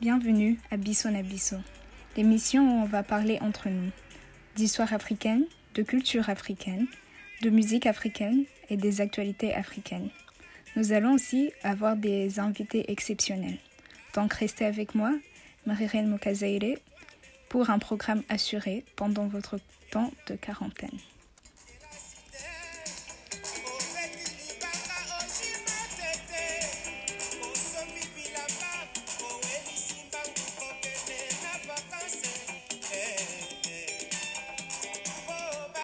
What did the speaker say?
Bienvenue à Bisson à Bisson, l'émission où on va parler entre nous d'histoire africaine, de culture africaine, de musique africaine et des actualités africaines. Nous allons aussi avoir des invités exceptionnels. Donc restez avec moi, Marie-Reine Mokazaire, pour un programme assuré pendant votre temps de quarantaine.